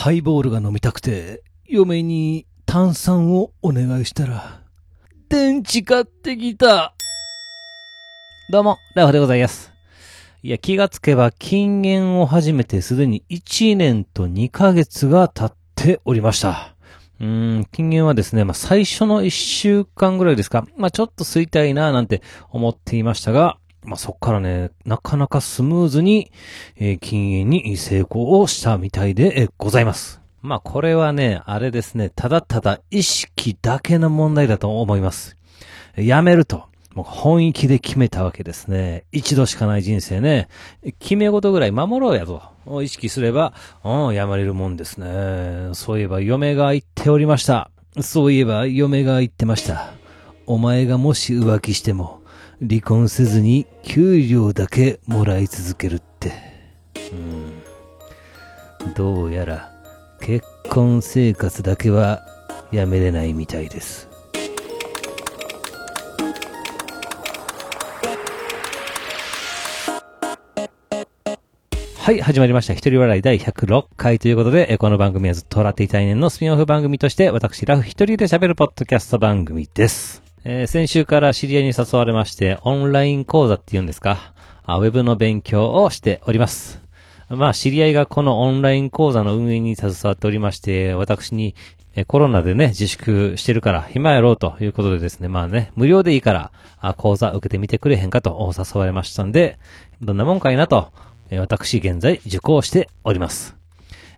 ハイボールが飲みたくて、嫁に炭酸をお願いしたら、電池買ってきた。どうも、ラフでございます。いや、気がつけば禁煙を始めてすでに1年と2ヶ月が経っておりました。うん、禁煙はですね、まあ、最初の1週間ぐらいですか。まあ、ちょっと吸いたいななんて思っていましたが、まあ、そっからね、なかなかスムーズに、えー禁煙に成功をしたみたいで、ございます。まあ、これはね、あれですね、ただただ意識だけの問題だと思います。やめると。もう本意気で決めたわけですね。一度しかない人生ね。決め事ぐらい守ろうやと。意識すれば、うん、やまれるもんですね。そういえば嫁が言っておりました。そういえば嫁が言ってました。お前がもし浮気しても、離婚せずに給料だけもらい続けるって。うん。どうやら、結婚生活だけはやめれないみたいです。はい、始まりました。一人笑い第106回ということで、この番組はずっと笑っていたい年のスピンオフ番組として、私、ラフ一人で喋るポッドキャスト番組です。えー先週から知り合いに誘われまして、オンライン講座っていうんですか、あウェブの勉強をしております。まあ、知り合いがこのオンライン講座の運営に携わっておりまして、私に、えコロナでね、自粛してるから、暇やろうということでですね、まあね、無料でいいから、あ講座受けてみてくれへんかと誘われましたんで、どんなもんかいなと、え私現在受講しております。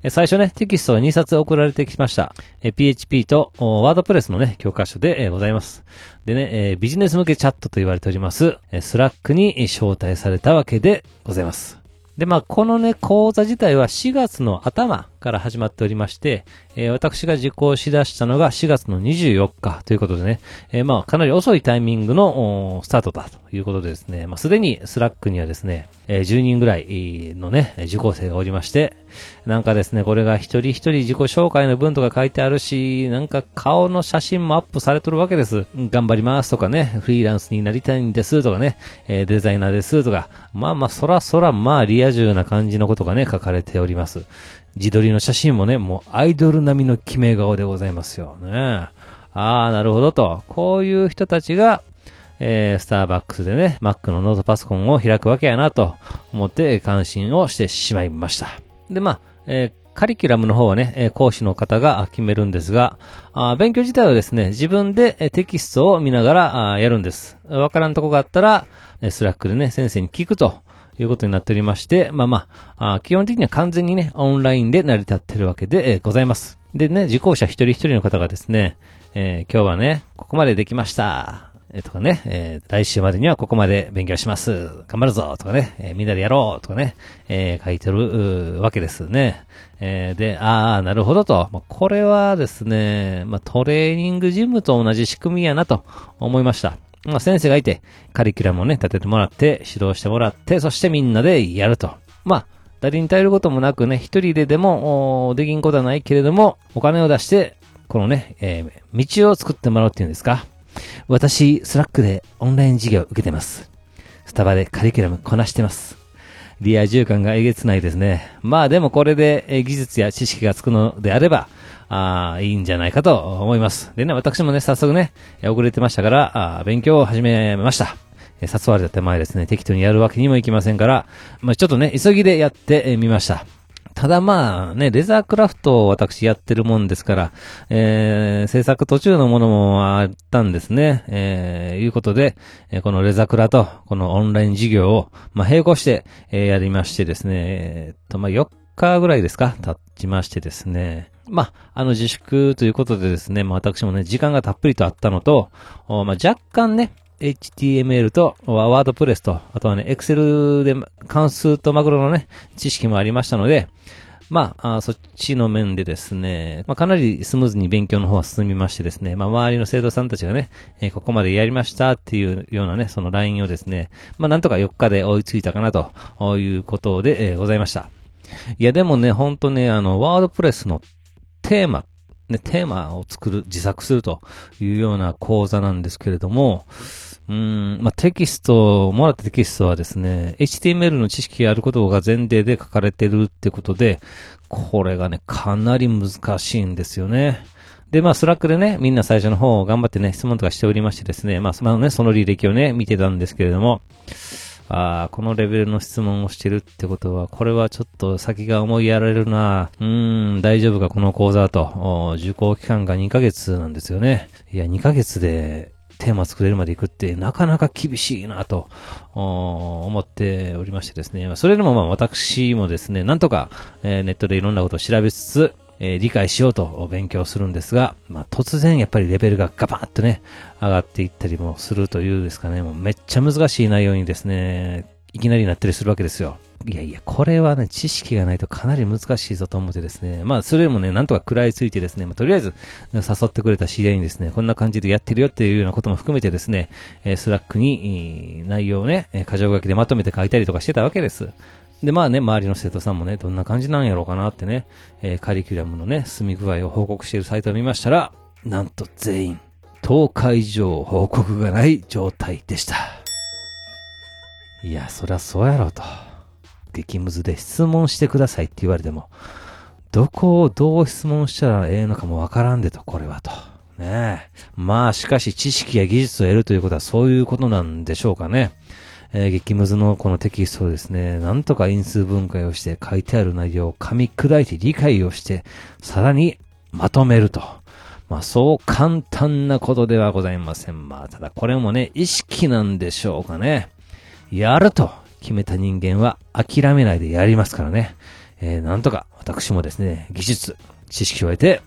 え最初ね、テキストが2冊送られてきました。え PHP とおワードプレスのね、教科書で、えーございます。でね、えービジネス向けチャットと言われております、えスラックに招待されたわけでございます。で、まあ、このね、講座自体は4月の頭から始まっておりまして、えー私が受講しだしたのが4月の24日ということでね、えーまあ、かなり遅いタイミングのスタートだということでですね、まあ、すでにスラックにはですね、えー10人ぐらいのね、受講生がおりまして、なんかですね、これが一人一人自己紹介の文とか書いてあるし、なんか顔の写真もアップされとるわけです。頑張りますとかね、フリーランスになりたいんですとかね、えーデザイナーですとか、まあまあ、そらそら、まあ、リア充な感じのことがね、書かれております。自撮りの写真もね、もうアイドル並みの決め顔でございますよね。ああ、なるほどと。こういう人たちが、えー、スターバックスでね、Mac のノートパソコンを開くわけやなと思って関心をしてしまいました。で、まあ、えーカリキュラムの方はね、えー講師の方が決めるんですが、あ勉強自体はですね、自分でえーテキストを見ながらあやるんです。わからんとこがあったら、えースラックでね、先生に聞くということになっておりまして、まあまあ、あ基本的には完全にね、オンラインで成り立ってるわけで、えーございます。でね、受講者一人一人の方がですね、えー今日はね、ここまでできました。えーとかね、えー来週までにはここまで勉強します。頑張るぞとかね、えーみんなでやろうとかね、えー書いてるわけですね。えーで、ああ、なるほどと。まあこれはですね、まあ、トレーニングジムと同じ仕組みやなと思いました。まあ、先生がいて、カリキュラムをね、立ててもらって、指導してもらって、そしてみんなでやると。まあ、誰に頼ることもなくね、一人ででも、できんことはないけれども、お金を出して、このね、えー道を作ってもらうっていうんですか。私、スラックでオンライン授業受けてます。スタバでカリキュラムこなしてます。リア充感がえげつないですね。まあでもこれでえ技術や知識がつくのであれば、あーいいんじゃないかと思います。でね、私もね、早速ね、遅れてましたから、あ勉強を始めました。え誘われた手前ですね、適当にやるわけにもいきませんから、まあちょっとね、急ぎでやってみました。ただまあね、レザークラフトを私やってるもんですから、えー、制作途中のものもあったんですね。えー、いうことで、えーこのレザークラと、このオンライン授業を、まあ並行して、えーやりましてですね、えーっと、まあ4日ぐらいですか？経ちましてですね。まあ、あの自粛ということでですね、まあ私もね、時間がたっぷりとあったのと、まあ若干ね、HTML と、ワードプレスと、あとはね、Excel で関数とマクロのね、知識もありましたので、まあ、あそっちの面でですね、まあ、かなりスムーズに勉強の方は進みましてですね、まあ、周りの生徒さんたちがね、えーここまでやりましたっていうようなね、そのラインをですね、まあ、なんとか4日で追いついたかなということで、えーございました。いや、でもね、ほんとね、あの、ワードプレスのテーマ、ね、テーマを作る、自作するというような講座なんですけれども、うん、まあ、テキスト、もらったテキストはですね、HTML の知識があることが前提で書かれてるってことで、これがね、かなり難しいんですよね。で、まあ、スラックでね、みんな最初の方を頑張ってね、質問とかしておりましてですね、まあ、そのね、その履歴をね、見てたんですけれども、ああ、このレベルの質問をしてるってことは、これはちょっと先が思いやられるなうーん、大丈夫かこの講座と、受講期間が2ヶ月なんですよね。いや、2ヶ月でテーマ作れるまで行くってなかなか厳しいなと、思っておりましてですね。それでもまあ私もですね、なんとか、えー、ネットでいろんなことを調べつつ、えー、理解しようと勉強するんですが、まあ、突然やっぱりレベルがガバッとね、上がっていったりもするというですかね、もうめっちゃ難しい内容にですね、いきなりなったりするわけですよ。いやいや、これはね、知識がないとかなり難しいぞと思ってですね。まあ、それもね、なんとか食らいついてですね、まあ、とりあえず、誘ってくれた知り合いにですね、こんな感じでやってるよっていうようなことも含めてですね、えー、スラックに、内容をね、箇条書きでまとめて書いたりとかしてたわけです。で、まあね、周りの生徒さんもね、どんな感じなんやろうかなってね、えー、カリキュラムのね、進み具合を報告しているサイトを見ましたら、なんと全員、10日以上報告がない状態でした。いや、そりゃそうやろうと。激ムズで質問してくださいって言われても、どこをどう質問したらええのかもわからんでと、これはと。ねえ。まあ、しかし知識や技術を得るということはそういうことなんでしょうかね。えー、激ムズのこのテキストをですね、なんとか因数分解をして書いてある内容を噛み砕いて理解をして、さらにまとめると。まあそう簡単なことではございません。まあただこれもね、意識なんでしょうかね。やると決めた人間は諦めないでやりますからね。えー、なんとか私もですね、技術、知識を得て、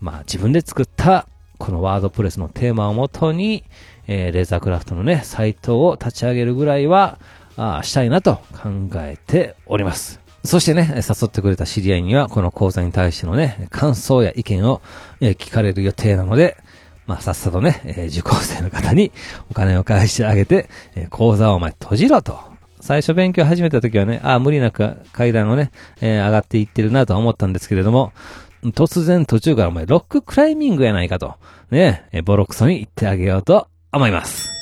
まあ自分で作ったこのワードプレスのテーマをもとに、えー、レーザークラフトのね、サイトを立ち上げるぐらいは、あしたいなと考えております。そしてね、誘ってくれた知り合いには、この講座に対してのね、感想や意見を、え、聞かれる予定なので、まあ、さっさとね、え、受講生の方にお金を返してあげて、え、講座をお前閉じろと。最初勉強始めた時はね、ああ、無理なく階段をね、え、上がっていってるなと思ったんですけれども、突然途中からお前ロッククライミングやないかと、ね、えボロクソに言ってあげようと思います。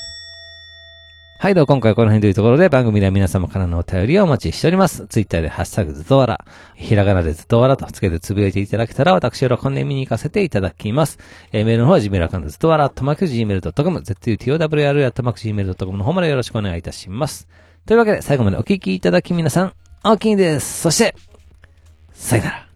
はい、どうも今回はこの辺というところで番組では皆様からのお便りをお待ちしております。ツイッターでハッシュタグずとわら、ひらがなでずとわらとつけてつぶやいていただけたら私喜んで見に行かせていただきます。えー、メールの方は Gmail アカウントずとわら、とまく gmail.com、zutowr とまく gmail.com の方までよろしくお願いいたします。というわけで最後までお聞きいただき皆さん、おきにです。そして、さよなら。